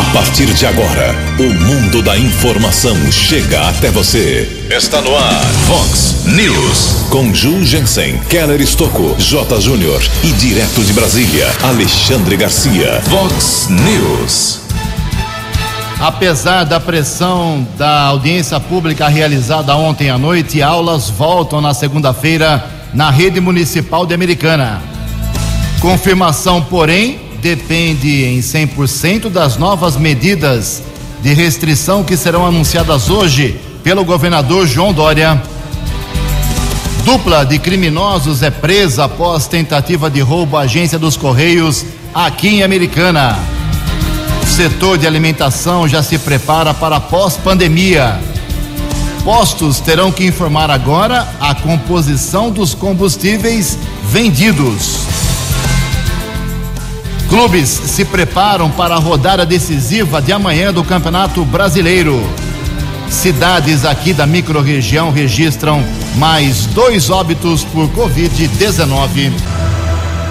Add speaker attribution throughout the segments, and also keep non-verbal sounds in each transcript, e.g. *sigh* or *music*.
Speaker 1: A partir de agora, o mundo da informação chega até você. Está no ar, Fox News. Com Ju Jensen, Keller Estocco, J. Júnior e direto de Brasília, Alexandre Garcia. Fox News.
Speaker 2: Apesar da pressão da audiência pública realizada ontem à noite, aulas voltam na segunda-feira na rede municipal de Americana. Confirmação, porém, depende em 100% das novas medidas de restrição que serão anunciadas hoje pelo governador João Dória. Dupla de criminosos é presa após tentativa de roubo à agência dos Correios aqui em Americana. O setor de alimentação já se prepara para pós-pandemia. Postos terão que informar agora a composição dos combustíveis vendidos. Clubes se preparam para a rodada decisiva de amanhã do Campeonato Brasileiro. Cidades aqui da microrregião registram mais dois óbitos por Covid-19.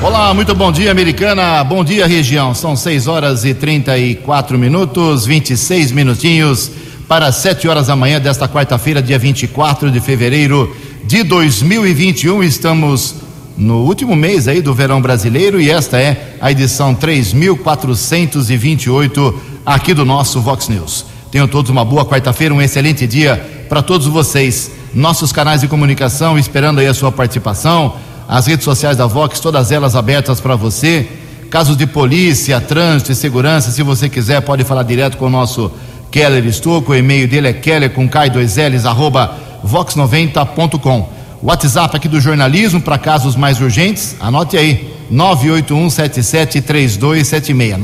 Speaker 2: Olá, muito bom dia, americana. Bom dia, região. São 6 horas e 34 minutos, 26 minutinhos para 7 horas da manhã desta quarta-feira, dia 24 de fevereiro de 2021. Estamos no último mês aí do verão brasileiro e esta é a edição 3428 aqui do nosso Vox News. Tenham todos uma boa quarta-feira, um excelente dia para todos vocês. Nossos canais de comunicação esperando aí a sua participação, as redes sociais da Vox, todas elas abertas para você. Casos de polícia, trânsito e segurança, se você quiser, pode falar direto com o nosso Keller Estouco. O e-mail dele é keller com K2Ls, arroba vox90.com. WhatsApp aqui do jornalismo para casos mais urgentes, anote aí, 981773276.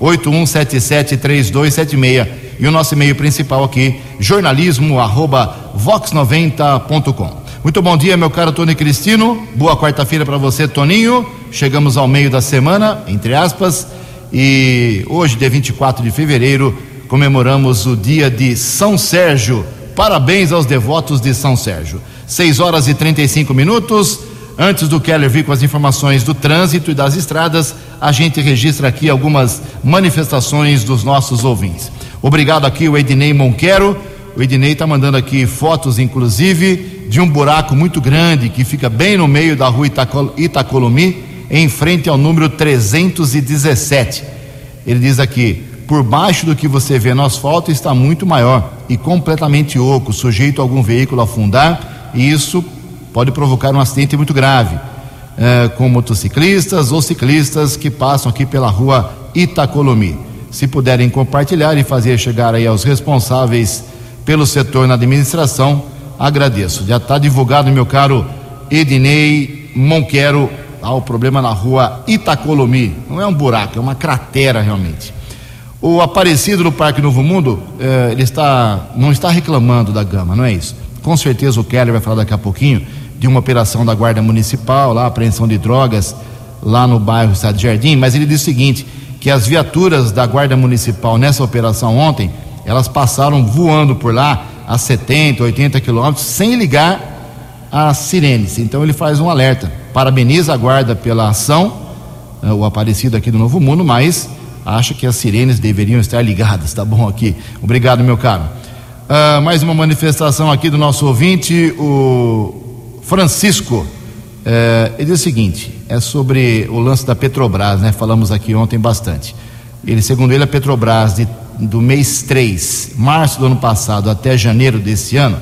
Speaker 2: 981773276. E o nosso e-mail principal aqui, jornalismo@vox90.com. Muito bom dia, meu caro Tony Cristino. Boa quarta-feira para você, Toninho. Chegamos ao meio da semana, entre aspas, e hoje, dia 24 de fevereiro, comemoramos o dia de São Sérgio. Parabéns aos devotos de São Sérgio. 6 horas e 35 minutos. Antes do Keller vir com as informações do trânsito e das estradas, a gente registra aqui algumas manifestações dos nossos ouvintes. Obrigado aqui o Ednei Monquero. O Ednei está mandando aqui fotos, inclusive, de um buraco muito grande que fica bem no meio da rua Itacol Itacolomi, em frente ao número 317. Ele diz aqui: por baixo do que você vê no asfalto está muito maior e completamente oco, sujeito a algum veículo afundar e isso pode provocar um acidente muito grave, é, com motociclistas ou ciclistas que passam aqui pela rua Itacolomi. Se puderem compartilhar e fazer chegar aí aos responsáveis pelo setor na administração, agradeço. Já está divulgado, meu caro Ednei Monquero, há o problema na rua Itacolomi. Não é um buraco, é uma cratera realmente. O Aparecido do Parque Novo Mundo, eh, ele está, não está reclamando da gama, não é isso com certeza o Keller vai falar daqui a pouquinho de uma operação da Guarda Municipal, lá, apreensão de drogas, lá no bairro Estado Jardim, mas ele diz o seguinte: que as viaturas da Guarda Municipal nessa operação ontem, elas passaram voando por lá a 70, 80 quilômetros, sem ligar as sirenes. Então ele faz um alerta. Parabeniza a guarda pela ação, eh, o Aparecido aqui do Novo Mundo, mas acha que as sirenes deveriam estar ligadas, tá bom aqui. Obrigado, meu caro. Uh, mais uma manifestação aqui do nosso ouvinte, o Francisco. Uh, ele diz o seguinte: é sobre o lance da Petrobras, né? Falamos aqui ontem bastante. Ele, segundo ele, a Petrobras, de, do mês 3, março do ano passado até janeiro desse ano,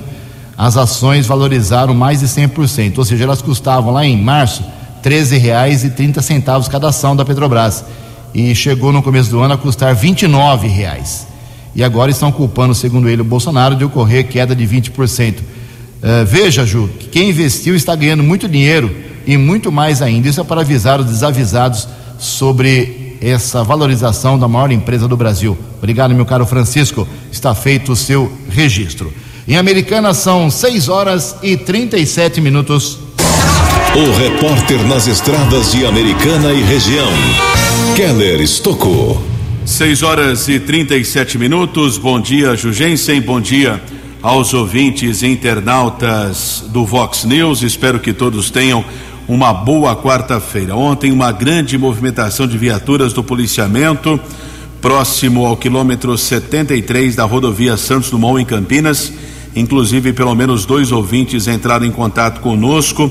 Speaker 2: as ações valorizaram mais de 100%. Ou seja, elas custavam lá em março R$ 13,30 cada ação da Petrobras. E chegou no começo do ano a custar R$ 29. E agora estão culpando, segundo ele, o Bolsonaro de ocorrer queda de 20%. Uh, eh, veja, Ju, que quem investiu está ganhando muito dinheiro e muito mais ainda. Isso é para avisar os desavisados sobre essa valorização da maior empresa do Brasil. Obrigado, meu caro Francisco. Está feito o seu registro. Em Americana são 6 horas e 37 minutos.
Speaker 1: O repórter nas estradas de Americana e região, Keller Estocou.
Speaker 3: 6 horas e 37 minutos. Bom dia, Jugensen. Bom dia aos ouvintes internautas do Vox News. Espero que todos tenham uma boa quarta-feira. Ontem, uma grande movimentação de viaturas do policiamento próximo ao quilômetro 73 da rodovia Santos Dumont em Campinas. Inclusive, pelo menos dois ouvintes entraram em contato conosco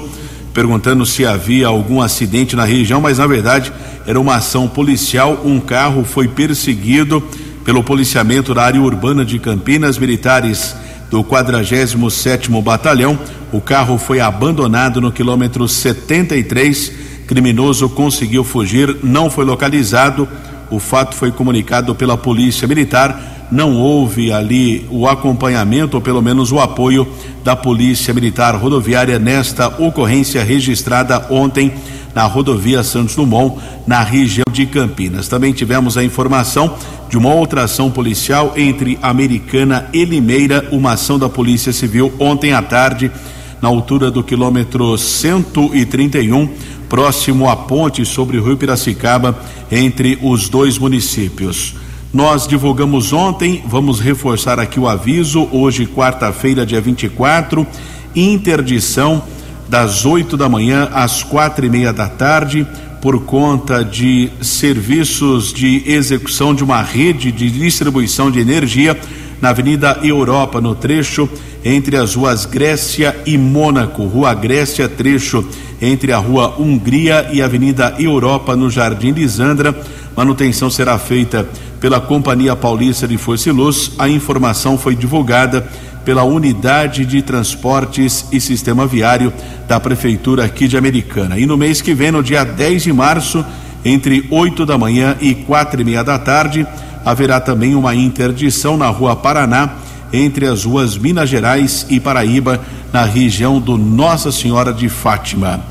Speaker 3: perguntando se havia algum acidente na região, mas na verdade era uma ação policial. Um carro foi perseguido pelo policiamento da área urbana de Campinas, militares do 47º Batalhão. O carro foi abandonado no quilômetro 73. Criminoso conseguiu fugir, não foi localizado. O fato foi comunicado pela Polícia Militar não houve ali o acompanhamento, ou pelo menos o apoio da Polícia Militar Rodoviária nesta ocorrência registrada ontem na rodovia Santos Dumont, na região de Campinas. Também tivemos a informação de uma outra ação policial entre Americana e Limeira, uma ação da Polícia Civil ontem à tarde, na altura do quilômetro 131, próximo à ponte sobre o rio Piracicaba, entre os dois municípios. Nós divulgamos ontem, vamos reforçar aqui o aviso. Hoje, quarta-feira, dia 24, interdição das 8 da manhã às quatro e meia da tarde, por conta de serviços de execução de uma rede de distribuição de energia na Avenida Europa, no trecho entre as ruas Grécia e Mônaco. Rua Grécia, trecho entre a Rua Hungria e a Avenida Europa, no Jardim Lisandra. Manutenção será feita pela Companhia Paulista de Força e Luz, a informação foi divulgada pela Unidade de Transportes e Sistema Viário da Prefeitura aqui de Americana. E no mês que vem, no dia 10 de março, entre 8 da manhã e quatro e meia da tarde, haverá também uma interdição na Rua Paraná, entre as ruas Minas Gerais e Paraíba, na região do Nossa Senhora de Fátima.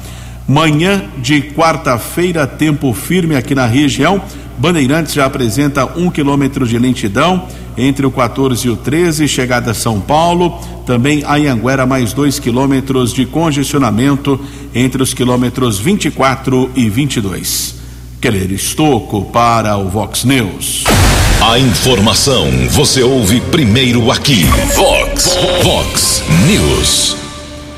Speaker 3: Manhã de quarta-feira, tempo firme aqui na região. Bandeirantes já apresenta um quilômetro de lentidão entre o 14 e o 13, chegada a São Paulo. Também Anhanguera, mais dois quilômetros de congestionamento entre os quilômetros 24 e 22. Keller Estocco para o Vox News.
Speaker 1: A informação você ouve primeiro aqui. Vox, Vox News.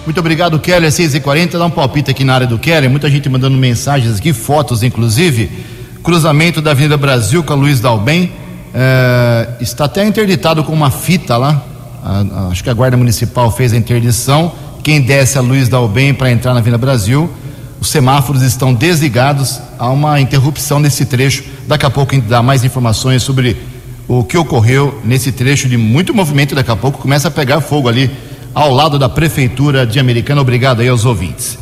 Speaker 2: Muito obrigado, Keller. 6h40, dá um palpite aqui na área do Keller. Muita gente mandando mensagens aqui, fotos inclusive cruzamento da Avenida Brasil com a Luiz Dalbem. É, está até interditado com uma fita lá. A, a, acho que a Guarda Municipal fez a interdição. Quem desce a Luiz Dalbem para entrar na Avenida Brasil, os semáforos estão desligados. Há uma interrupção nesse trecho. Daqui a pouco a gente dá mais informações sobre o que ocorreu nesse trecho de muito movimento. Daqui a pouco começa a pegar fogo ali ao lado da Prefeitura de Americana. Obrigado aí aos ouvintes.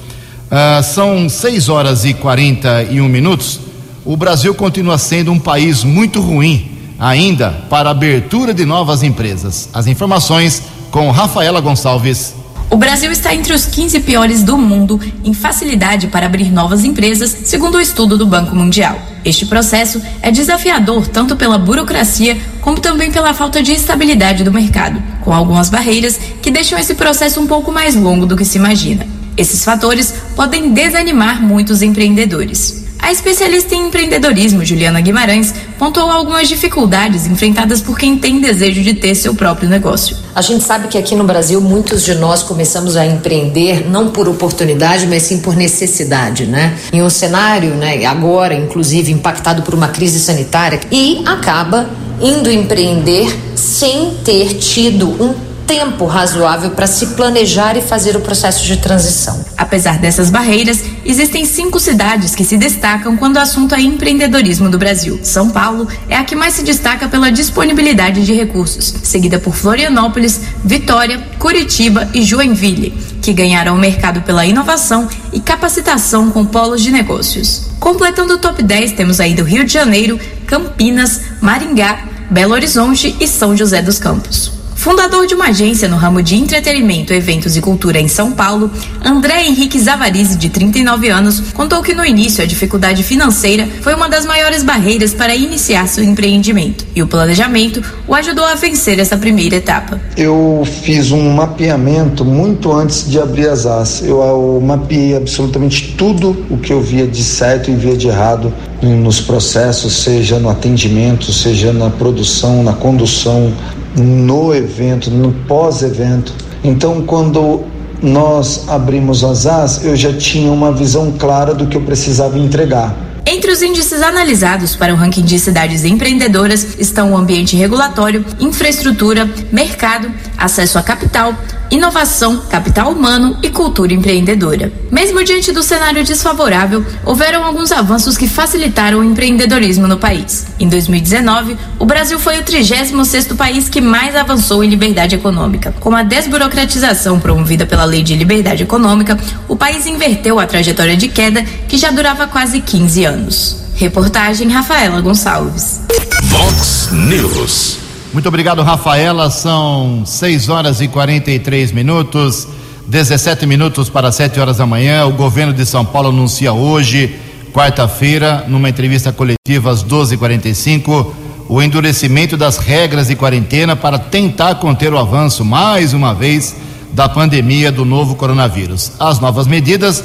Speaker 2: Uh, são 6 horas e 41 minutos o Brasil continua sendo um país muito ruim ainda para a abertura de novas empresas. As informações com Rafaela Gonçalves.
Speaker 4: O Brasil está entre os 15 piores do mundo em facilidade para abrir novas empresas, segundo o estudo do Banco Mundial. Este processo é desafiador tanto pela burocracia como também pela falta de estabilidade do mercado, com algumas barreiras que deixam esse processo um pouco mais longo do que se imagina. Esses fatores podem desanimar muitos empreendedores. A especialista em empreendedorismo, Juliana Guimarães, pontuou algumas dificuldades enfrentadas por quem tem desejo de ter seu próprio negócio.
Speaker 5: A gente sabe que aqui no Brasil muitos de nós começamos a empreender não por oportunidade, mas sim por necessidade, né? Em um cenário, né, agora inclusive impactado por uma crise sanitária e acaba indo empreender sem ter tido um tempo razoável para se planejar e fazer o processo de transição.
Speaker 4: Apesar dessas barreiras, existem cinco cidades que se destacam quando o assunto é empreendedorismo do Brasil. São Paulo é a que mais se destaca pela disponibilidade de recursos, seguida por Florianópolis, Vitória, Curitiba e Joinville, que ganharam o mercado pela inovação e capacitação com polos de negócios. Completando o top 10, temos ainda o Rio de Janeiro, Campinas, Maringá, Belo Horizonte e São José dos Campos. Fundador de uma agência no ramo de entretenimento, eventos e cultura em São Paulo, André Henrique Zavarizi, de 39 anos, contou que no início a dificuldade financeira foi uma das maiores barreiras para iniciar seu empreendimento e o planejamento o ajudou a vencer essa primeira etapa.
Speaker 6: Eu fiz um mapeamento muito antes de abrir as as. Eu mapeei absolutamente tudo o que eu via de certo e via de errado nos processos, seja no atendimento, seja na produção, na condução, no evento, no pós-evento. Então, quando nós abrimos as AS, eu já tinha uma visão clara do que eu precisava entregar.
Speaker 4: Entre os índices analisados para o ranking de cidades empreendedoras estão o ambiente regulatório, infraestrutura, mercado, acesso a capital, inovação, capital humano e cultura empreendedora. Mesmo diante do cenário desfavorável, houveram alguns avanços que facilitaram o empreendedorismo no país. Em 2019, o Brasil foi o 36º país que mais avançou em liberdade econômica. Com a desburocratização promovida pela Lei de Liberdade Econômica, o país inverteu a trajetória de queda que já durava quase 15 anos. Reportagem Rafaela Gonçalves.
Speaker 1: Vox News.
Speaker 2: Muito obrigado, Rafaela. São 6 horas e 43 minutos, 17 minutos para 7 horas da manhã. O governo de São Paulo anuncia hoje, quarta-feira, numa entrevista coletiva às 12h45, o endurecimento das regras de quarentena para tentar conter o avanço, mais uma vez, da pandemia do novo coronavírus. As novas medidas,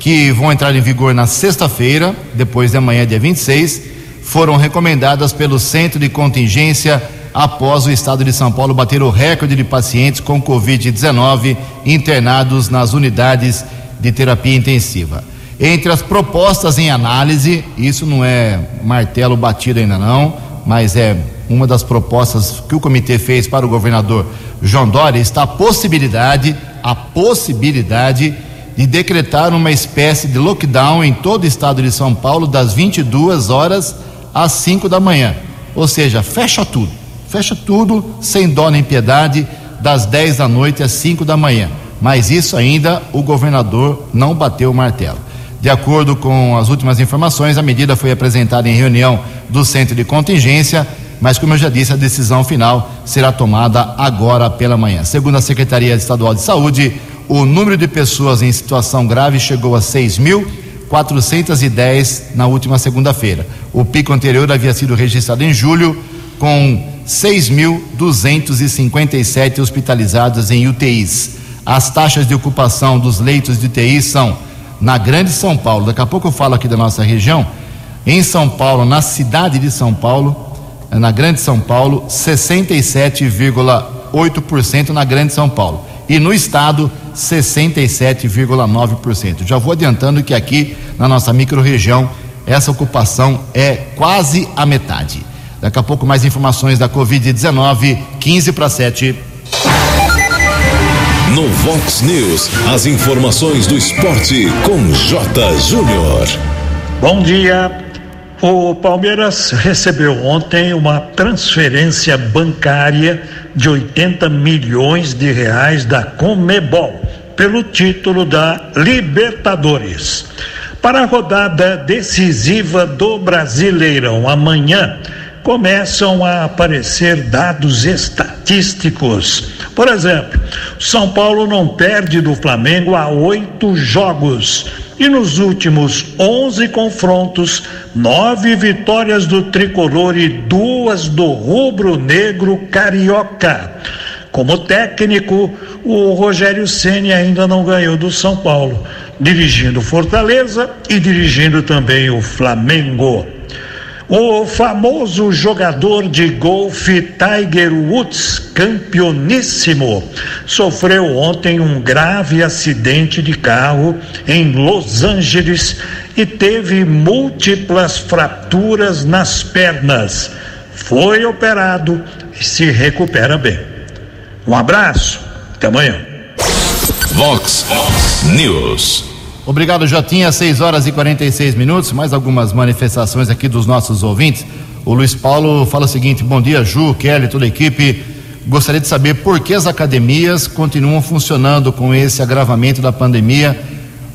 Speaker 2: que vão entrar em vigor na sexta-feira, depois de amanhã, dia 26, foram recomendadas pelo Centro de Contingência após o estado de São Paulo bater o recorde de pacientes com Covid-19 internados nas unidades de terapia intensiva. Entre as propostas em análise, isso não é martelo batido ainda não, mas é uma das propostas que o comitê fez para o governador João Dória, está a possibilidade, a possibilidade de decretar uma espécie de lockdown em todo o estado de São Paulo das 22 horas às 5 da manhã. Ou seja, fecha tudo fecha tudo sem dó nem piedade, das 10 da noite às 5 da manhã. Mas isso ainda o governador não bateu o martelo. De acordo com as últimas informações, a medida foi apresentada em reunião do centro de contingência, mas como eu já disse, a decisão final será tomada agora pela manhã. Segundo a Secretaria Estadual de Saúde, o número de pessoas em situação grave chegou a 6.410 na última segunda-feira. O pico anterior havia sido registrado em julho, com 6.257 hospitalizados em UTIs. As taxas de ocupação dos leitos de UTI são na Grande São Paulo, daqui a pouco eu falo aqui da nossa região, em São Paulo, na cidade de São Paulo, na Grande São Paulo, 67,8% na Grande São Paulo. E no estado, 67,9%. Já vou adiantando que aqui na nossa microrregião essa ocupação é quase a metade. Daqui a pouco mais informações da Covid-19, 15 para 7.
Speaker 1: No Vox News, as informações do esporte com J. Júnior.
Speaker 7: Bom dia. O Palmeiras recebeu ontem uma transferência bancária de 80 milhões de reais da Comebol pelo título da Libertadores. Para a rodada decisiva do Brasileirão amanhã, começam a aparecer dados estatísticos. Por exemplo, São Paulo não perde do Flamengo há oito jogos. E nos últimos 11 confrontos, nove vitórias do tricolor e duas do rubro-negro carioca. Como técnico, o Rogério Ceni ainda não ganhou do São Paulo, dirigindo Fortaleza e dirigindo também o Flamengo. O famoso jogador de golfe Tiger Woods, campeoníssimo, sofreu ontem um grave acidente de carro em Los Angeles e teve múltiplas fraturas nas pernas. Foi operado e se recupera bem. Um abraço, até amanhã.
Speaker 1: Vox News.
Speaker 2: Obrigado, Jotinha. 6 horas e 46 minutos. Mais algumas manifestações aqui dos nossos ouvintes. O Luiz Paulo fala o seguinte: bom dia, Ju, Kelly, toda a equipe. Gostaria de saber por que as academias continuam funcionando com esse agravamento da pandemia,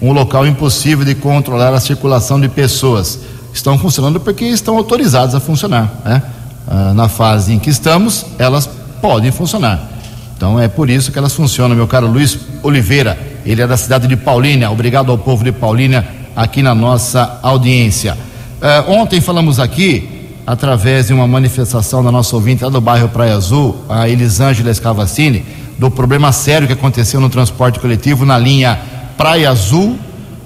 Speaker 2: um local impossível de controlar a circulação de pessoas. Estão funcionando porque estão autorizadas a funcionar. Né? Ah, na fase em que estamos, elas podem funcionar. Então é por isso que elas funcionam, meu caro Luiz Oliveira. Ele é da cidade de Paulínia. Obrigado ao povo de Paulínia aqui na nossa audiência. Uh, ontem falamos aqui, através de uma manifestação da nossa ouvinte lá do bairro Praia Azul, a Elisângela Escavacini, do problema sério que aconteceu no transporte coletivo na linha Praia Azul,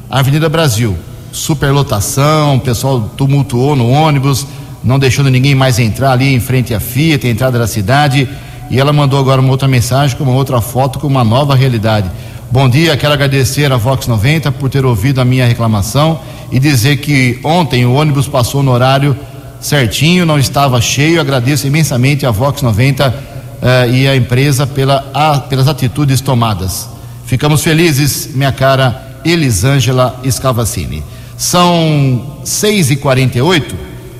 Speaker 2: Avenida Brasil. Superlotação, o pessoal tumultuou no ônibus, não deixando ninguém mais entrar ali em frente à Fiat, a entrada da cidade. E ela mandou agora uma outra mensagem com uma outra foto com uma nova realidade Bom dia, quero agradecer a Vox 90 por ter ouvido a minha reclamação e dizer que ontem o ônibus passou no horário certinho, não estava cheio. Agradeço imensamente a Vox 90 uh, eh, e a empresa pela, a, pelas atitudes tomadas. Ficamos felizes, minha cara Elisângela Scavacini. São 6h48,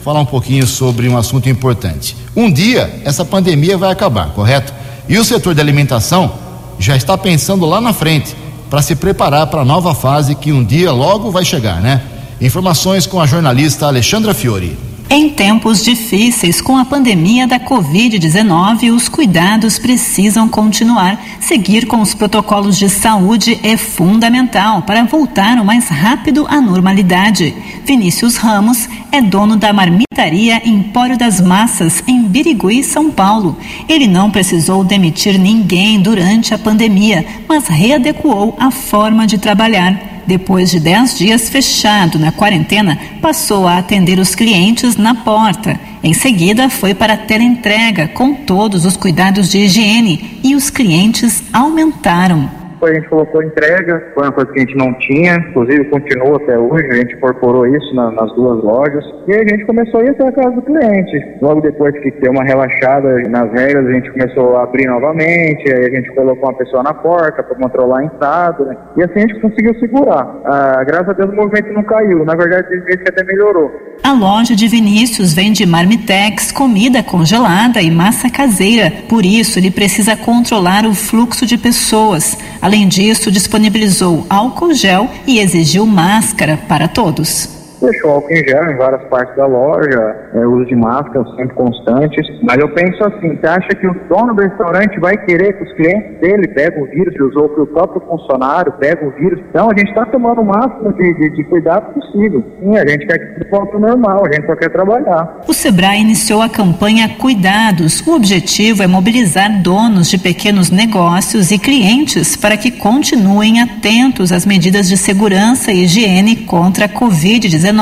Speaker 2: falar um pouquinho sobre um assunto importante. Um dia essa pandemia vai acabar, correto? E o setor da alimentação já está pensando lá na frente para se preparar para a nova fase que um dia logo vai chegar, né? Informações com a jornalista Alexandra Fiore.
Speaker 8: Em tempos difíceis com a pandemia da Covid-19, os cuidados precisam continuar. Seguir com os protocolos de saúde é fundamental para voltar o mais rápido à normalidade. Vinícius Ramos é dono da marmitaria Empório das Massas, em Birigui, São Paulo. Ele não precisou demitir ninguém durante a pandemia, mas readequou a forma de trabalhar. Depois de 10 dias fechado na quarentena, passou a atender os clientes na porta. Em seguida, foi para a teleentrega com todos os cuidados de higiene e os clientes aumentaram
Speaker 9: a gente colocou entrega, foi uma coisa que a gente não tinha, inclusive continua até hoje, a gente incorporou isso na, nas duas lojas. E a gente começou a ir até a casa do cliente. Logo depois que deu uma relaxada nas regras, a gente começou a abrir novamente, aí a gente colocou uma pessoa na porta para controlar a entrada, né? e assim a gente conseguiu segurar. Ah, graças a Deus o movimento não caiu, na verdade tem vezes até melhorou.
Speaker 8: A loja de Vinícius vende marmitex, comida congelada e massa caseira, por isso ele precisa controlar o fluxo de pessoas. Além disso, disponibilizou álcool gel e exigiu máscara para todos
Speaker 9: deixou álcool em gel em várias partes da loja, é, uso de máscara sempre constantes. Mas eu penso assim, você acha que o dono do restaurante vai querer que os clientes dele peguem o vírus ou que o próprio funcionário pegue o vírus? Então a gente está tomando o máximo de, de, de, cuidado possível. Sim, a gente quer que tudo volte normal, a gente só quer trabalhar.
Speaker 8: O Sebrae iniciou a campanha Cuidados. O objetivo é mobilizar donos de pequenos negócios e clientes para que continuem atentos às medidas de segurança e higiene contra a Covid-19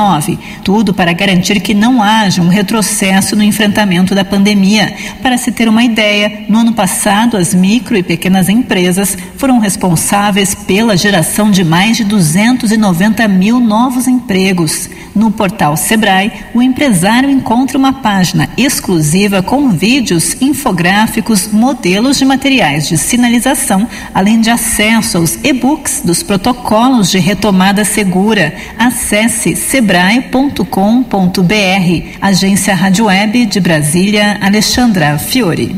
Speaker 8: tudo para garantir que não haja um retrocesso no enfrentamento da pandemia. Para se ter uma ideia, no ano passado, as micro e pequenas empresas foram responsáveis pela geração de mais de 290 mil novos empregos. No portal Sebrae, o empresário encontra uma página exclusiva com vídeos, infográficos, modelos de materiais de sinalização, além de acesso aos e-books dos protocolos de retomada segura. Acesse sebrae.com.br. Agência Rádio Web de Brasília, Alexandra Fiore.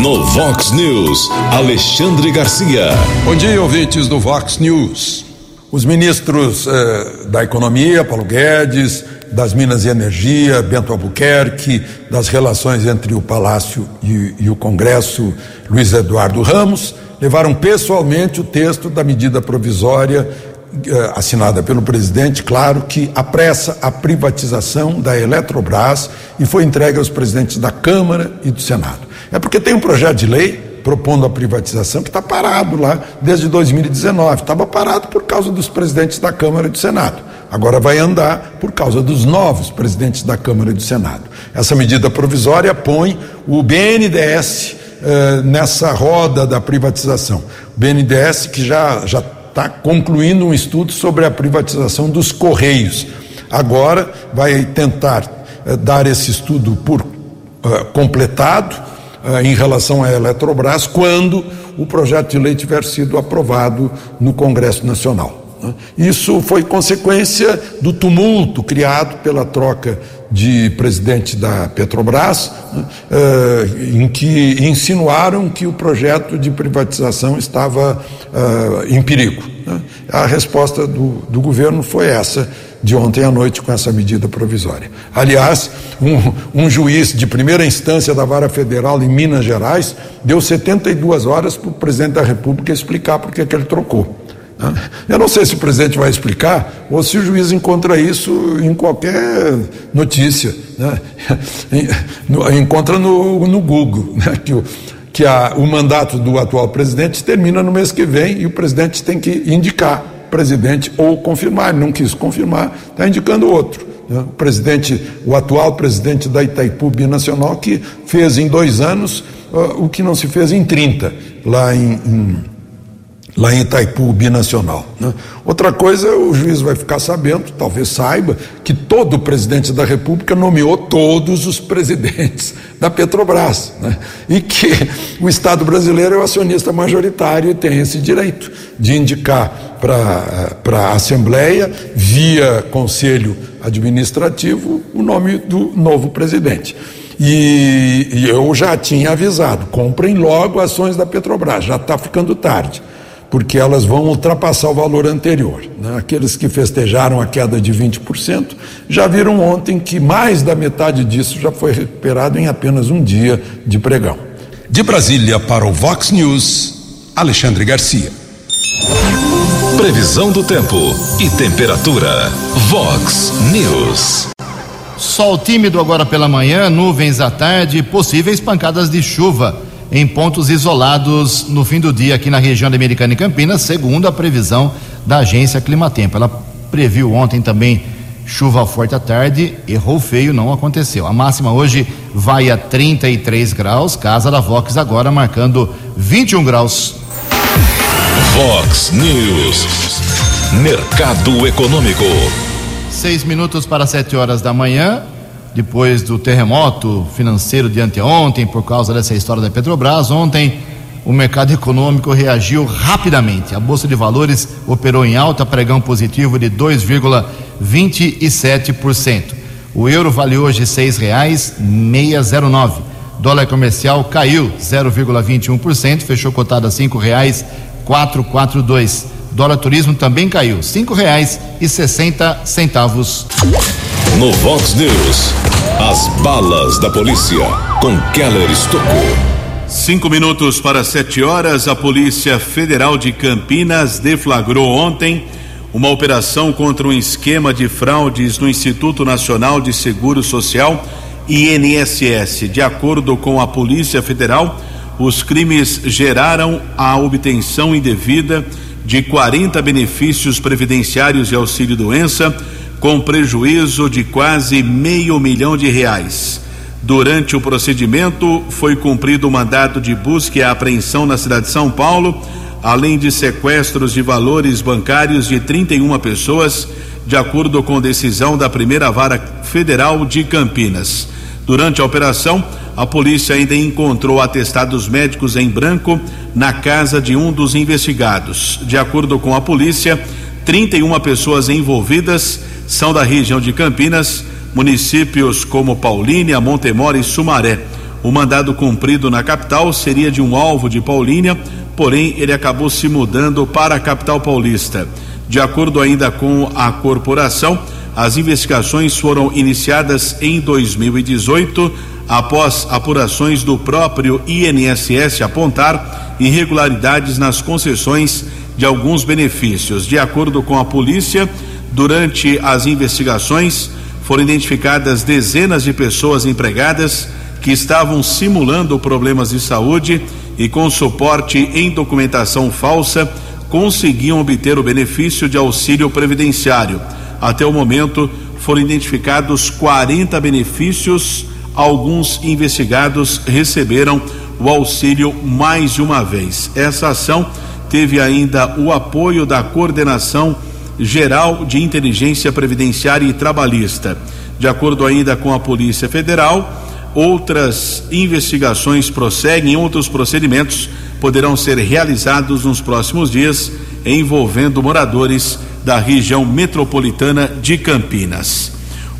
Speaker 1: No Vox News, Alexandre Garcia.
Speaker 10: Bom dia, ouvintes do Vox News. Os ministros eh, da Economia, Paulo Guedes, das Minas e Energia, Bento Albuquerque, das relações entre o Palácio e, e o Congresso, Luiz Eduardo Ramos, levaram pessoalmente o texto da medida provisória assinada pelo presidente, claro, que apressa a privatização da Eletrobras e foi entregue aos presidentes da Câmara e do Senado. É porque tem um projeto de lei propondo a privatização, que está parado lá desde 2019. Estava parado por causa dos presidentes da Câmara e do Senado. Agora vai andar por causa dos novos presidentes da Câmara e do Senado. Essa medida provisória põe o BNDES eh, nessa roda da privatização. O BNDES que já já está concluindo um estudo sobre a privatização dos Correios. Agora vai tentar eh, dar esse estudo por eh, completado eh, em relação à Eletrobras quando o projeto de lei tiver sido aprovado no Congresso Nacional. Né? Isso foi consequência do tumulto criado pela troca de presidente da Petrobras, né? eh, em que insinuaram que o projeto de privatização estava eh, em perigo. Né? A resposta do, do governo foi essa de ontem à noite com essa medida provisória. Aliás, um, um, juiz de primeira instância da Vara Federal em Minas Gerais deu 72 horas para o presidente da República explicar por que ele trocou. Eu não sei se o presidente vai explicar ou se o juiz encontra isso em qualquer notícia. Né? *laughs* Encontra no, no Google, né? que, o, que a, o mandato do atual presidente termina no mês que vem e o presidente tem que indicar presidente ou confirmar, ele não quis confirmar, está indicando outro. Né? O presidente, o atual presidente da Itaipu Binacional, que fez em dois anos uh, o que não se fez em 30, lá em, em lá em Itaipu, binacional. Né? Outra coisa, o juiz vai ficar sabendo, talvez saiba, que todo presidente da República nomeou todos os presidentes *laughs* da Petrobras. Né? E que o Estado brasileiro é o acionista majoritário e tem esse direito de indicar para a Assembleia, via Conselho Administrativo, o nome do novo presidente. E, e eu já tinha avisado: comprem logo ações da Petrobras, já está ficando tarde porque elas vão ultrapassar o valor anterior. Né? Aqueles que festejaram a queda de 20% já viram ontem que mais da metade disso já foi recuperado em apenas um dia de pregão.
Speaker 1: De Brasília para o Vox News, Alexandre Garcia. Previsão do tempo e temperatura. Vox News.
Speaker 2: Sol tímido agora pela manhã, nuvens à tarde, possíveis pancadas de chuva em pontos isolados no fim do dia aqui na região da Americana e Campinas, segundo a previsão da agência Climatempo. Ela previu ontem também chuva forte à tarde, errou feio, não aconteceu. A máxima hoje vai a 33 graus, casa da Vox agora marcando 21 graus.
Speaker 1: Vox News, Mercado Econômico.
Speaker 2: Seis minutos para sete horas da manhã depois do terremoto financeiro de anteontem, por causa dessa história da Petrobras, ontem o mercado econômico reagiu rapidamente. A Bolsa de Valores operou em alta, pregão positivo de 2,27%. O euro vale hoje R$ 6,609. Dólar comercial caiu 0,21%, fechou cotado a R$ 5,442. Dólar turismo também caiu, R$ 5,60.
Speaker 1: No Vox News, as balas da polícia com Keller Estocou.
Speaker 3: Cinco minutos para sete horas, a Polícia Federal de Campinas deflagrou ontem uma operação contra um esquema de fraudes no Instituto Nacional de Seguro Social, INSS. De acordo com a Polícia Federal, os crimes geraram a obtenção indevida de 40 benefícios previdenciários e auxílio-doença com prejuízo de quase meio milhão de reais. Durante o procedimento, foi cumprido o mandato de busca e apreensão na cidade de São Paulo, além de sequestros de valores bancários de 31 pessoas, de acordo com decisão da primeira vara federal de Campinas. Durante a operação, a polícia ainda encontrou atestados médicos em branco na casa de um dos investigados. De acordo com a polícia, 31 pessoas envolvidas são da região de Campinas, municípios como Paulínia, Montemor e Sumaré. O mandado cumprido na capital seria de um alvo de Paulínia, porém ele acabou se mudando para a capital paulista. De acordo ainda com a corporação, as investigações foram iniciadas em 2018, após apurações do próprio INSS apontar irregularidades nas concessões de alguns benefícios. De acordo com a polícia, Durante as investigações, foram identificadas dezenas de pessoas empregadas que estavam simulando problemas de saúde e, com suporte em documentação falsa, conseguiam obter o benefício de auxílio previdenciário. Até o momento, foram identificados 40 benefícios. Alguns investigados receberam o auxílio mais uma vez. Essa ação teve ainda o apoio da coordenação Geral de Inteligência Previdenciária e Trabalhista. De acordo ainda com a Polícia Federal, outras investigações prosseguem, outros procedimentos poderão ser realizados nos próximos dias, envolvendo moradores da região metropolitana de Campinas.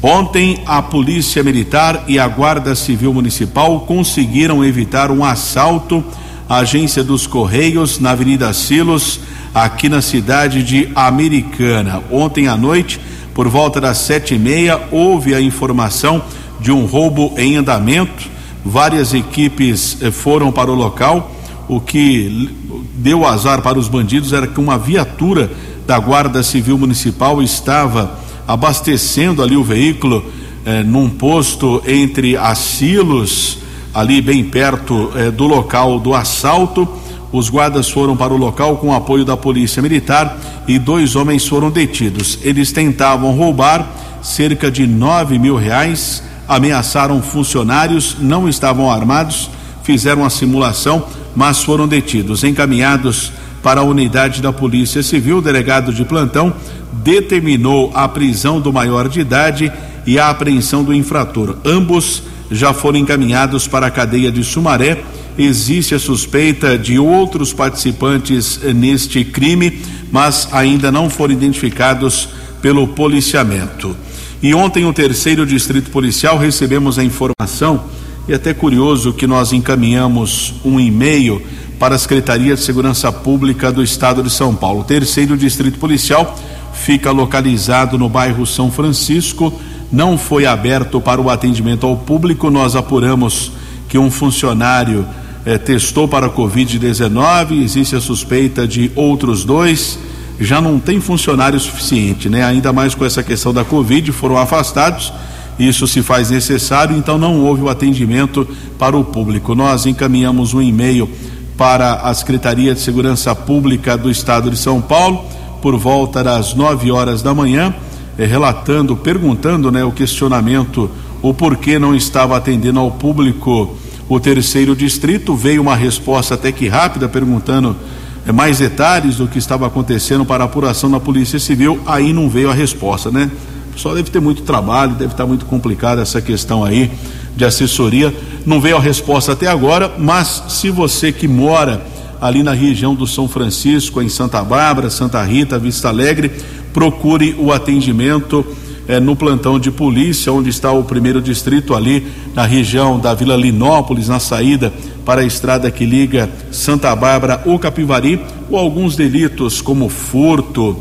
Speaker 3: Ontem, a Polícia Militar e a Guarda Civil Municipal conseguiram evitar um assalto à agência dos Correios na Avenida Silos aqui na cidade de Americana. Ontem à noite, por volta das sete e meia, houve a informação de um roubo em andamento. Várias equipes eh, foram para o local. O que deu azar para os bandidos era que uma viatura da Guarda Civil Municipal estava abastecendo ali o veículo eh, num posto entre Asilos, ali bem perto eh, do local do assalto os guardas foram para o local com apoio da polícia militar e dois homens foram detidos. Eles tentavam roubar cerca de nove mil reais, ameaçaram funcionários, não estavam armados, fizeram a simulação, mas foram detidos, encaminhados para a unidade da Polícia Civil. O delegado de plantão determinou a prisão do maior de idade e a apreensão do infrator. Ambos já foram encaminhados para a cadeia de Sumaré. Existe a suspeita de outros participantes neste crime, mas ainda não foram identificados pelo policiamento. E ontem, o terceiro distrito policial, recebemos a informação, e é até curioso que nós encaminhamos um e-mail para a Secretaria de Segurança Pública do Estado de São Paulo. O terceiro distrito policial fica localizado no bairro São Francisco, não foi aberto para o atendimento ao público. Nós apuramos que um funcionário eh, testou para a Covid-19, existe a suspeita de outros dois já não tem funcionário suficiente, né? Ainda mais com essa questão da Covid, foram afastados. Isso se faz necessário, então não houve o atendimento para o público. Nós encaminhamos um e-mail para a Secretaria de Segurança Pública do Estado de São Paulo por volta das 9 horas da manhã, eh, relatando, perguntando, né, o questionamento, o porquê não estava atendendo ao público o terceiro distrito. Veio uma resposta até que rápida perguntando é, mais detalhes do que estava acontecendo para apuração da Polícia Civil, aí não veio a resposta, né? Pessoal deve ter muito trabalho, deve estar muito complicada essa questão aí de assessoria. Não veio a resposta até agora, mas se você que mora ali na região do São Francisco, em Santa Bárbara, Santa Rita, Vista Alegre, procure o atendimento é, no plantão de polícia, onde está o primeiro distrito, ali na região da Vila Linópolis, na saída para a estrada que liga Santa Bárbara ou Capivari, ou alguns delitos como furto,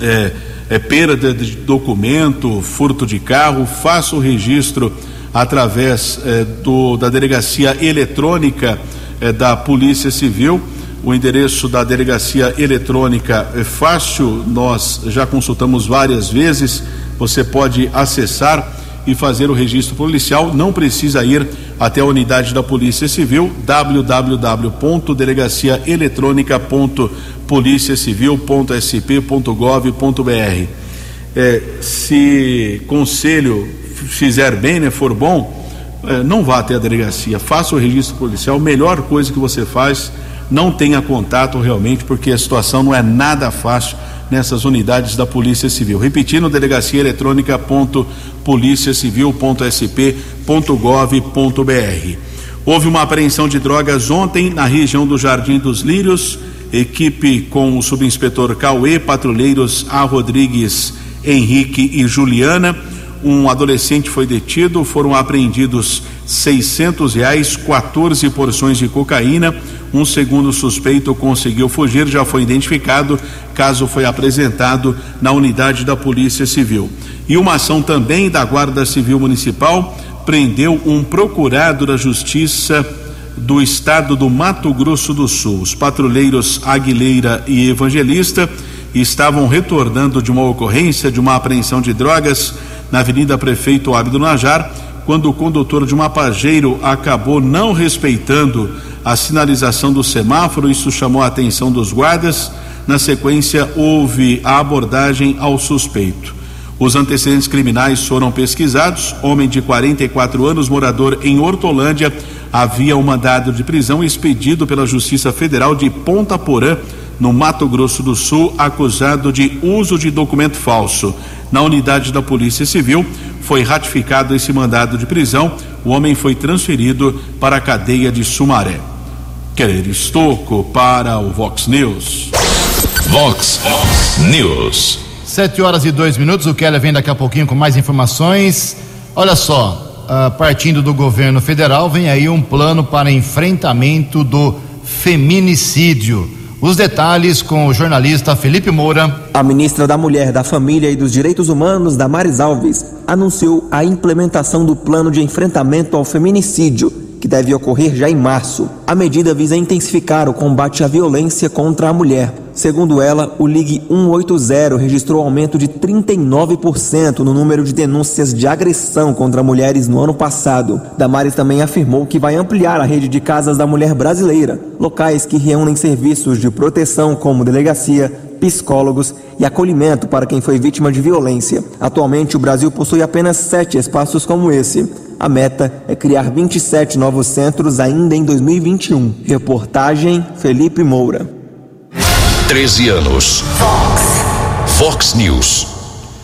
Speaker 3: é, é, perda de documento, furto de carro, faça o registro através é, do, da delegacia eletrônica é, da Polícia Civil. O endereço da delegacia eletrônica é fácil, nós já consultamos várias vezes. Você pode acessar e fazer o registro policial, não precisa ir até a unidade da Polícia Civil, www.delegaciaeletronica.policiacivil.sp.gov.br. É, se conselho fizer bem, né, for bom, é, não vá até a delegacia, faça o registro policial, melhor coisa que você faz, não tenha contato realmente, porque a situação não é nada fácil nessas unidades da Polícia Civil. Repetindo, delegacia eletrônica ponto policiacivil.sp.gov.br. Houve uma apreensão de drogas ontem na região do Jardim dos Lírios. Equipe com o subinspetor Cauê, patrulheiros A. Rodrigues, Henrique e Juliana. Um adolescente foi detido, foram apreendidos seiscentos reais, 14 porções de cocaína. Um segundo suspeito conseguiu fugir, já foi identificado. Caso foi apresentado na unidade da Polícia Civil. E uma ação também da Guarda Civil Municipal prendeu um procurado da Justiça do Estado do Mato Grosso do Sul. Os patrulheiros Aguilera e Evangelista estavam retornando de uma ocorrência de uma apreensão de drogas na Avenida Prefeito Abdo Najar, quando o condutor de uma pajeiro acabou não respeitando a sinalização do semáforo. Isso chamou a atenção dos guardas. Na sequência, houve a abordagem ao suspeito. Os antecedentes criminais foram pesquisados. Homem de 44 anos, morador em Hortolândia, havia um mandado de prisão expedido pela Justiça Federal de Ponta Porã, no Mato Grosso do Sul, acusado de uso de documento falso. Na unidade da Polícia Civil foi ratificado esse mandado de prisão. O homem foi transferido para a cadeia de Sumaré. Querer Estocco para o Vox News.
Speaker 1: Vox News.
Speaker 2: Sete horas e dois minutos. O Keller vem daqui a pouquinho com mais informações. Olha só, uh, partindo do governo federal, vem aí um plano para enfrentamento do feminicídio. Os detalhes com o jornalista Felipe Moura.
Speaker 11: A ministra da Mulher, da Família e dos Direitos Humanos, Damares Alves, anunciou a implementação do plano de enfrentamento ao feminicídio que deve ocorrer já em março. A medida visa intensificar o combate à violência contra a mulher. Segundo ela, o Ligue 180 registrou aumento de 39% no número de denúncias de agressão contra mulheres no ano passado. Damares também afirmou que vai ampliar a rede de casas da mulher brasileira, locais que reúnem serviços de proteção como delegacia, psicólogos e acolhimento para quem foi vítima de violência. Atualmente, o Brasil possui apenas sete espaços como esse. A meta é criar 27 novos centros ainda em 2021. Reportagem Felipe Moura.
Speaker 1: 13 anos. Fox. Fox News.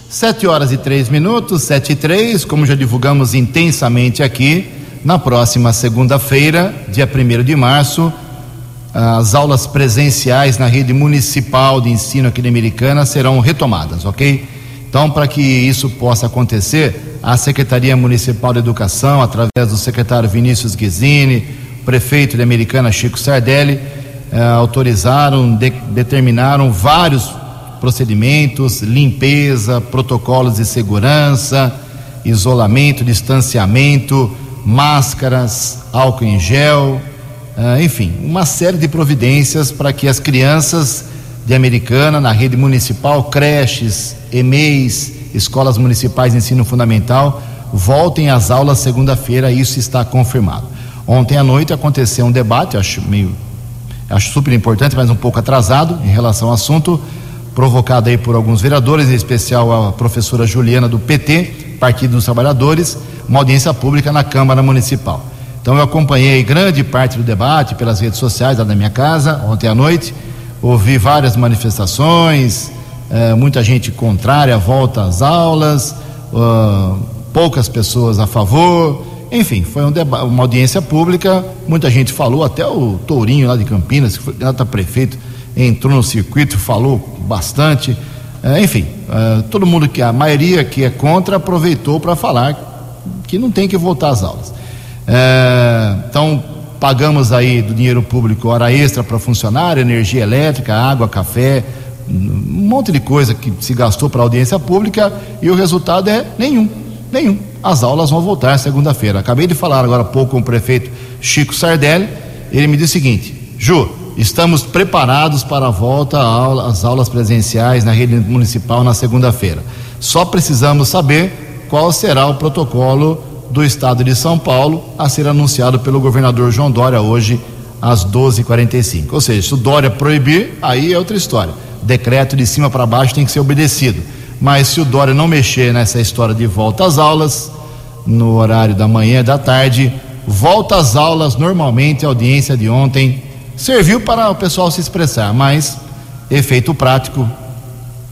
Speaker 2: Sete horas e três minutos, sete e três, como já divulgamos intensamente aqui, na próxima segunda-feira, dia 1 de março, as aulas presenciais na rede municipal de ensino aqui na Americana serão retomadas, ok? Então, para que isso possa acontecer, a Secretaria Municipal de Educação, através do secretário Vinícius Guizini, prefeito de Americana Chico Sardelli, eh, autorizaram, de, determinaram vários procedimentos, limpeza, protocolos de segurança, isolamento, distanciamento, máscaras, álcool em gel, eh, enfim, uma série de providências para que as crianças de Americana, na rede municipal, creches, EMEIs, escolas municipais de ensino fundamental, voltem às aulas segunda-feira, isso está confirmado. Ontem à noite aconteceu um debate, acho meio acho super importante, mas um pouco atrasado em relação ao assunto, provocado aí por alguns vereadores, em especial a professora Juliana do PT, Partido dos Trabalhadores, uma audiência pública na Câmara Municipal. Então eu acompanhei grande parte do debate pelas redes sociais lá da minha casa ontem à noite, ouvi várias manifestações, eh, muita gente contrária à volta às aulas, uh, poucas pessoas a favor. Enfim, foi um uma audiência pública, muita gente falou, até o Tourinho lá de Campinas, que foi candidato a prefeito, entrou no circuito, falou bastante. É, enfim, é, todo mundo que, a maioria que é contra, aproveitou para falar que não tem que voltar às aulas. É, então, pagamos aí do dinheiro público hora extra para funcionário, energia elétrica, água, café, um monte de coisa que se gastou para audiência pública e o resultado é nenhum, nenhum as aulas vão voltar segunda-feira. Acabei de falar agora há pouco com o prefeito Chico Sardelli, ele me disse o seguinte: Ju, estamos preparados para a volta às aulas presenciais na rede municipal na segunda-feira. Só precisamos saber qual será o protocolo do estado de São Paulo a ser anunciado pelo governador João Dória hoje às 12h45. Ou seja, se o Dória proibir, aí é outra história. Decreto de cima para baixo tem que ser obedecido. Mas se o Dória não mexer nessa história de volta às aulas, no horário da manhã e da tarde, volta às aulas normalmente, a audiência de ontem serviu para o pessoal se expressar, mas efeito prático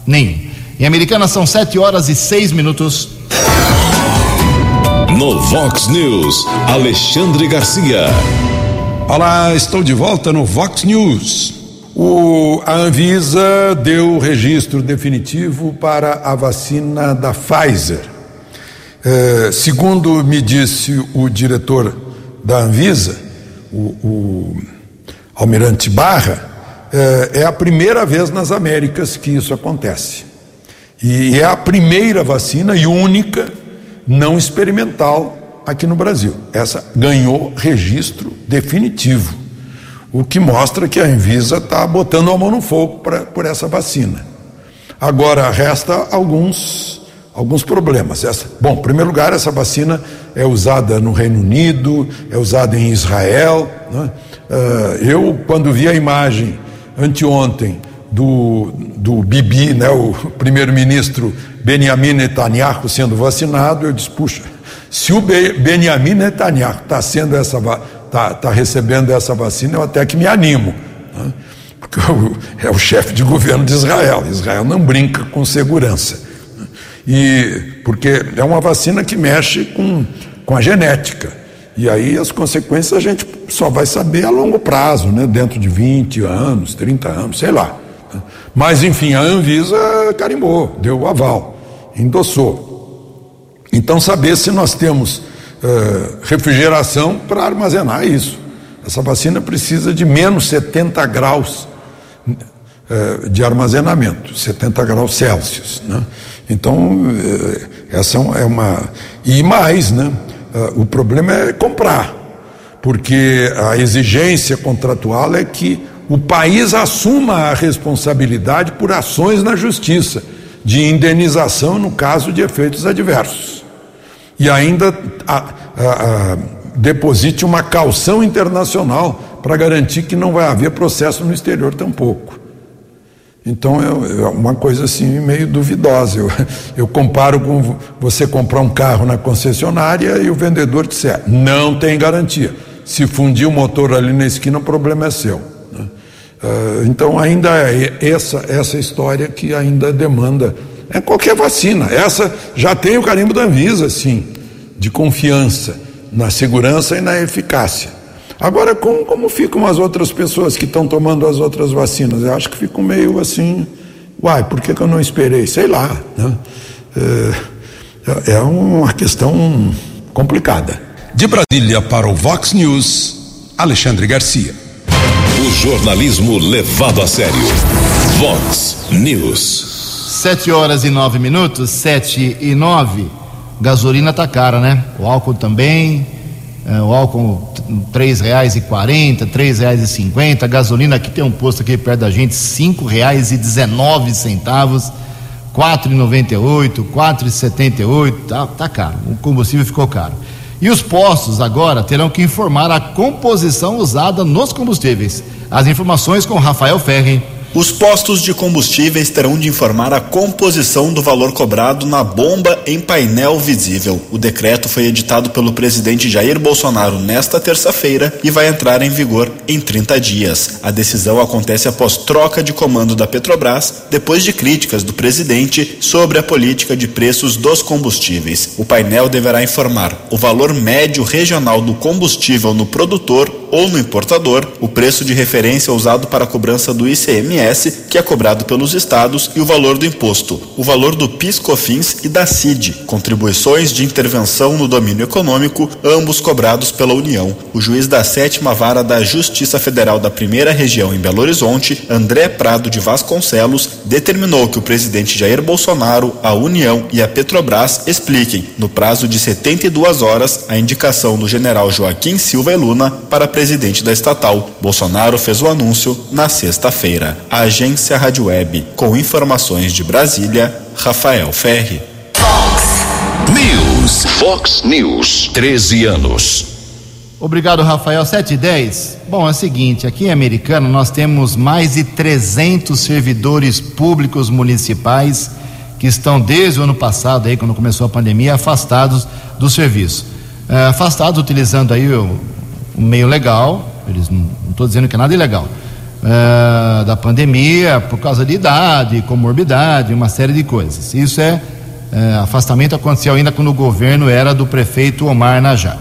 Speaker 2: nenhum. Em Americana são sete horas e seis minutos.
Speaker 1: No Vox News, Alexandre Garcia.
Speaker 10: Olá, estou de volta no Vox News. O, a Anvisa deu o registro definitivo para a vacina da Pfizer. É, segundo me disse o diretor da Anvisa, o, o Almirante Barra, é, é a primeira vez nas Américas que isso acontece. E é a primeira vacina e única não experimental aqui no Brasil. Essa ganhou registro definitivo o que mostra que a Anvisa está botando a mão no fogo pra, por essa vacina. Agora, resta alguns, alguns problemas. Essa, bom, em primeiro lugar, essa vacina é usada no Reino Unido, é usada em Israel. Né? Uh, eu, quando vi a imagem anteontem do, do Bibi, né, o *laughs* primeiro-ministro Benjamin Netanyahu sendo vacinado, eu disse, puxa, se o Benjamin Netanyahu está sendo essa está tá recebendo essa vacina, eu até que me animo. Né? Porque *laughs* é o chefe de governo de Israel. Israel não brinca com segurança. E porque é uma vacina que mexe com, com a genética. E aí as consequências a gente só vai saber a longo prazo, né? dentro de 20 anos, 30 anos, sei lá. Mas, enfim, a Anvisa carimbou, deu o aval, endossou. Então, saber se nós temos uh, refrigeração para armazenar isso. Essa vacina precisa de menos 70 graus uh, de armazenamento, 70 graus Celsius. Né? Então, uh, essa é uma. E mais, né? o problema é comprar, porque a exigência contratual é que o país assuma a responsabilidade por ações na justiça de indenização no caso de efeitos adversos e ainda a, a, a, deposite uma calção internacional para garantir que não vai haver processo no exterior tampouco. Então é, uma coisa assim meio duvidosa. Eu, eu, comparo com você comprar um carro na concessionária e o vendedor disser, não tem garantia. Se fundir o motor ali na esquina, o problema é seu. Né? Uh, então ainda é essa, essa história que ainda demanda. É qualquer vacina. Essa já tem o carimbo da Anvisa, sim, de confiança na segurança e na eficácia. Agora, como, como ficam as outras pessoas que estão tomando as outras vacinas? Eu acho que ficam meio assim, uai, por que, que eu não esperei? Sei lá. Né? É, é uma questão complicada.
Speaker 1: De Brasília para o Vox News, Alexandre Garcia. O jornalismo levado a sério. Vox News.
Speaker 2: Sete horas e nove minutos, sete e nove. Gasolina tá cara, né? O álcool também. É, o álcool três reais e cinquenta. Gasolina aqui tem um posto aqui perto da gente, oito, quatro e setenta e oito. Tá, tá caro. O combustível ficou caro. E os postos agora terão que informar a composição usada nos combustíveis. As informações com Rafael Ferri.
Speaker 12: Os postos de combustíveis terão de informar a composição do valor cobrado na bomba em painel visível. O decreto foi editado pelo presidente Jair Bolsonaro nesta terça-feira e vai entrar em vigor em 30 dias. A decisão acontece após troca de comando da Petrobras, depois de críticas do presidente sobre a política de preços dos combustíveis. O painel deverá informar o valor médio regional do combustível no produtor ou no importador, o preço de referência usado para a cobrança do ICMS, que é cobrado pelos estados, e o valor do imposto, o valor do PIS/COFINS e da CID, contribuições de intervenção no domínio econômico, ambos cobrados pela União. O juiz da sétima vara da Justiça Federal da Primeira Região em Belo Horizonte, André Prado de Vasconcelos, determinou que o presidente Jair Bolsonaro, a União e a Petrobras expliquem, no prazo de 72 horas, a indicação do general Joaquim Silva e Luna para presidente da estatal. Bolsonaro fez o anúncio na sexta-feira. Agência Rádio Web, com informações de Brasília, Rafael Ferri.
Speaker 1: Fox News. Fox News. 13 anos.
Speaker 2: Obrigado, Rafael. 7 e 10. Bom, é o seguinte: aqui em Americana nós temos mais de 300 servidores públicos municipais que estão desde o ano passado, aí, quando começou a pandemia, afastados do serviço. É, afastados utilizando aí o, um meio legal, eles não estou dizendo que é nada ilegal, é, da pandemia por causa de idade, comorbidade, uma série de coisas. Isso é, é, afastamento aconteceu ainda quando o governo era do prefeito Omar Najá.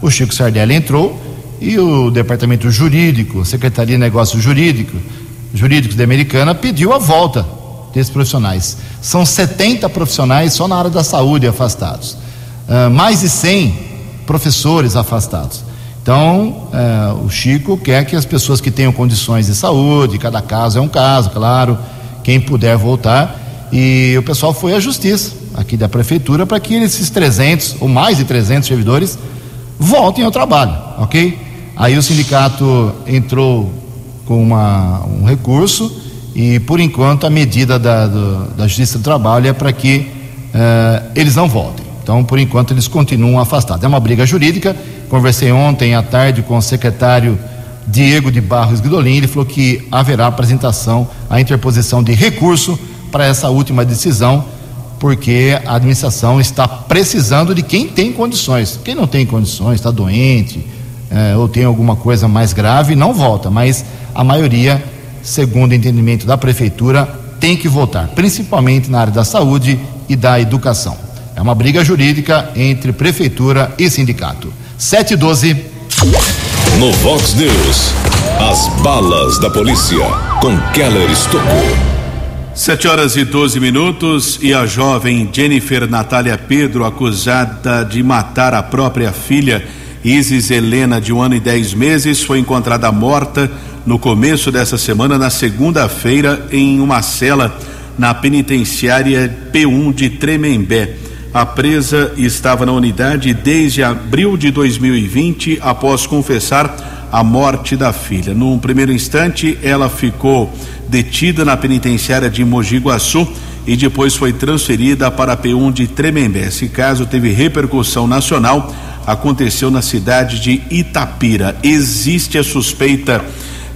Speaker 2: O Chico Sardelli entrou e o departamento jurídico, Secretaria de Negócios Jurídicos, Jurídicos da Americana pediu a volta desses profissionais. São 70 profissionais só na área da saúde afastados. Uh, mais de 100 professores afastados. Então, é, o Chico quer que as pessoas que tenham condições de saúde, cada caso é um caso, claro, quem puder voltar. E o pessoal foi à justiça aqui da prefeitura para que esses 300 ou mais de 300 servidores voltem ao trabalho, ok? Aí o sindicato entrou com uma, um recurso e, por enquanto, a medida da, do, da Justiça do Trabalho é para que é, eles não voltem. Então, por enquanto, eles continuam afastados. É uma briga jurídica Conversei ontem à tarde com o secretário Diego de Barros Guidolin, ele falou que haverá apresentação, a interposição de recurso para essa última decisão, porque a administração está precisando de quem tem condições. Quem não tem condições, está doente, é, ou tem alguma coisa mais grave, não volta, mas a maioria, segundo o entendimento da prefeitura, tem que voltar, principalmente na área da saúde e da educação. É uma briga jurídica entre prefeitura e sindicato. 7 e 12.
Speaker 1: No Vox News, as balas da polícia com Keller Estocou.
Speaker 3: 7 horas e 12 minutos e a jovem Jennifer Natália Pedro, acusada de matar a própria filha Isis Helena, de um ano e dez meses, foi encontrada morta no começo dessa semana, na segunda-feira, em uma cela na penitenciária P1 de Tremembé. A presa estava na unidade desde abril de 2020, após confessar a morte da filha. Num primeiro instante, ela ficou detida na penitenciária de Mogi Guaçu e depois foi transferida para a P1 de Tremembé. Esse caso teve repercussão nacional, aconteceu na cidade de Itapira. Existe a suspeita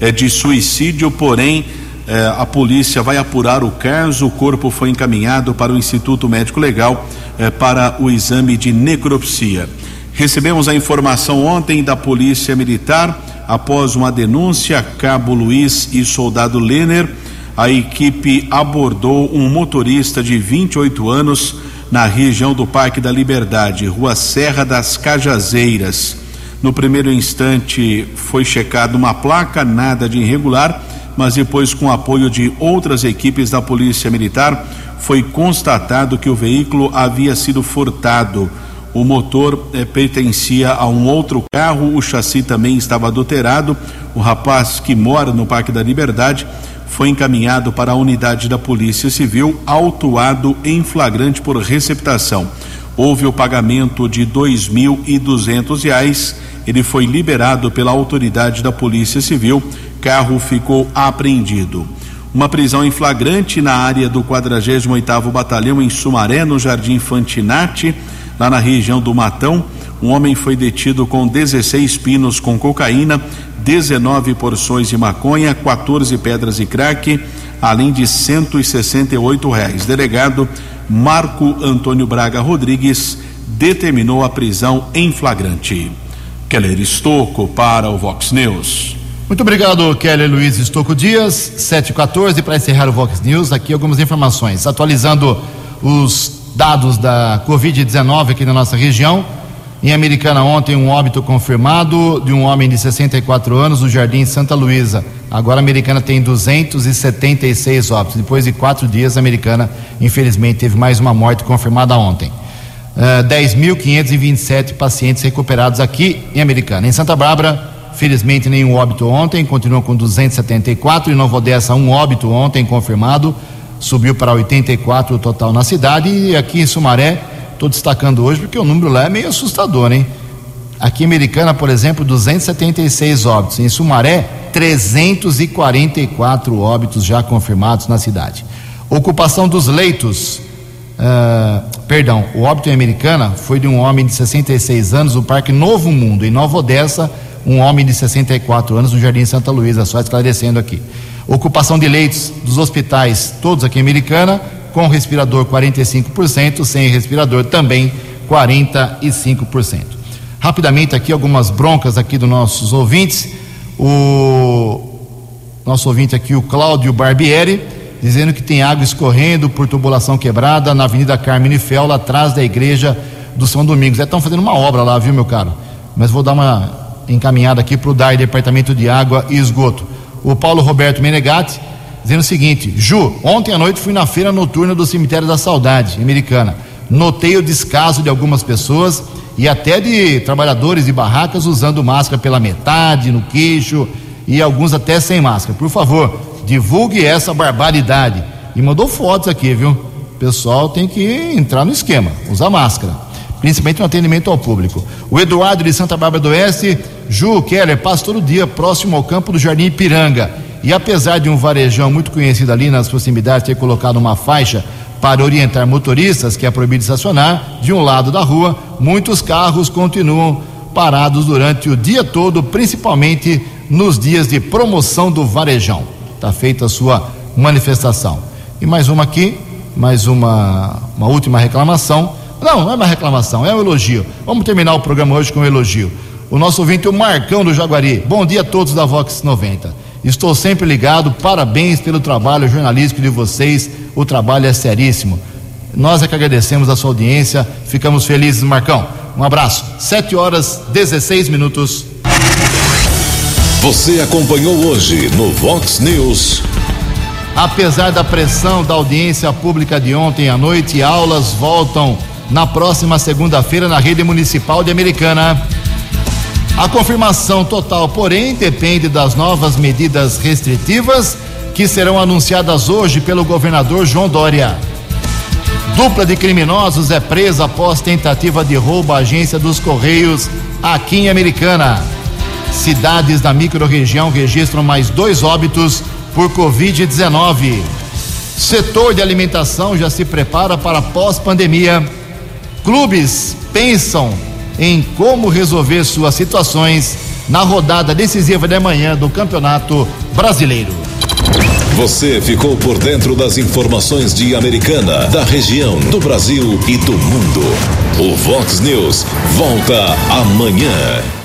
Speaker 3: eh, de suicídio, porém eh, a polícia vai apurar o caso. O corpo foi encaminhado para o Instituto Médico Legal eh, para o exame de necropsia. Recebemos a informação ontem da Polícia Militar Após uma denúncia, Cabo Luiz e Soldado Lenner, a equipe abordou um motorista de 28 anos na região do Parque da Liberdade, Rua Serra das Cajazeiras. No primeiro instante foi checada uma placa, nada de irregular, mas depois, com apoio de outras equipes da Polícia Militar, foi constatado que o veículo havia sido furtado. O motor eh, pertencia a um outro carro, o chassi também estava adulterado. O rapaz que mora no Parque da Liberdade foi encaminhado para a unidade da Polícia Civil, autuado em flagrante por receptação. Houve o pagamento de duzentos reais. Ele foi liberado pela autoridade da Polícia Civil. Carro ficou apreendido. Uma prisão em flagrante na área do 48º Batalhão em Sumaré, no Jardim Fantinati, lá na região do Matão. Um homem foi detido com 16 pinos com cocaína, 19 porções de maconha, 14 pedras de crack, além de 168 reais. Delegado Marco Antônio Braga Rodrigues determinou a prisão em flagrante. Keller Estocco para o Vox News.
Speaker 2: Muito obrigado, Keller Luiz Estocco Dias, 714 para encerrar o Vox News. Aqui algumas informações. Atualizando os dados da Covid-19 aqui na nossa região. Em Americana, ontem, um óbito confirmado de um homem de 64 anos no Jardim Santa Luísa. Agora, a Americana tem 276 óbitos. Depois de quatro dias, a Americana, infelizmente, teve mais uma morte confirmada ontem. Uh, 10.527 pacientes recuperados aqui em Americana. Em Santa Bárbara, felizmente, nenhum óbito ontem, continua com 274. Em Nova Odessa, um óbito ontem confirmado, subiu para 84 o total na cidade. E aqui em Sumaré, Estou destacando hoje porque o número lá é meio assustador, hein? Aqui em Americana, por exemplo, 276 óbitos. Em Sumaré, 344 óbitos já confirmados na cidade. Ocupação dos leitos. Uh, perdão, o óbito em Americana foi de um homem de 66 anos no Parque Novo Mundo. Em Nova Odessa, um homem de 64 anos no Jardim Santa Luísa. Só esclarecendo aqui. Ocupação de leitos dos hospitais, todos aqui em Americana, com respirador 45%, sem respirador também 45%. Rapidamente aqui algumas broncas aqui dos nossos ouvintes. O nosso ouvinte aqui, o Cláudio Barbieri, dizendo que tem água escorrendo por tubulação quebrada na Avenida Carmine Fel, atrás da igreja do São Domingos. É, estão fazendo uma obra lá, viu, meu caro? Mas vou dar uma encaminhada aqui para o DAI, Departamento de Água e Esgoto. O Paulo Roberto Menegatti dizendo o seguinte: Ju, ontem à noite fui na feira noturna do Cemitério da Saudade, americana. Notei o descaso de algumas pessoas e até de trabalhadores de barracas usando máscara pela metade, no queixo e alguns até sem máscara. Por favor, divulgue essa barbaridade. E mandou fotos aqui, viu? O pessoal tem que entrar no esquema, usar máscara, principalmente no atendimento ao público. O Eduardo de Santa Bárbara do Oeste, Ju Keller, passa todo dia próximo ao campo do Jardim Ipiranga e apesar de um varejão muito conhecido ali nas proximidades ter colocado uma faixa para orientar motoristas que é proibido estacionar de um lado da rua, muitos carros continuam parados durante o dia todo, principalmente nos dias de promoção do varejão. Está feita a sua manifestação. E mais uma aqui, mais uma, uma última reclamação. Não, não é uma reclamação, é um elogio. Vamos terminar o programa hoje com um elogio. O nosso ouvinte, o Marcão do Jaguari. Bom dia a todos da Vox 90. Estou sempre ligado, parabéns pelo trabalho jornalístico de vocês, o trabalho é seríssimo. Nós é que agradecemos a sua audiência, ficamos felizes, Marcão. Um abraço. 7 horas 16 minutos.
Speaker 1: Você acompanhou hoje no Vox News.
Speaker 2: Apesar da pressão da audiência pública de ontem à noite, aulas voltam na próxima segunda-feira na rede municipal de Americana. A confirmação total, porém, depende das novas medidas restritivas que serão anunciadas hoje pelo governador João Dória. Dupla de criminosos é presa após tentativa de roubo à agência dos Correios aqui em Americana. Cidades da microrregião registram mais dois óbitos por Covid-19. Setor de alimentação já se prepara para pós-pandemia. Clubes pensam em como resolver suas situações na rodada decisiva de manhã do Campeonato Brasileiro.
Speaker 1: Você ficou por dentro das informações de Americana, da região, do Brasil e do mundo. O Vox News volta amanhã.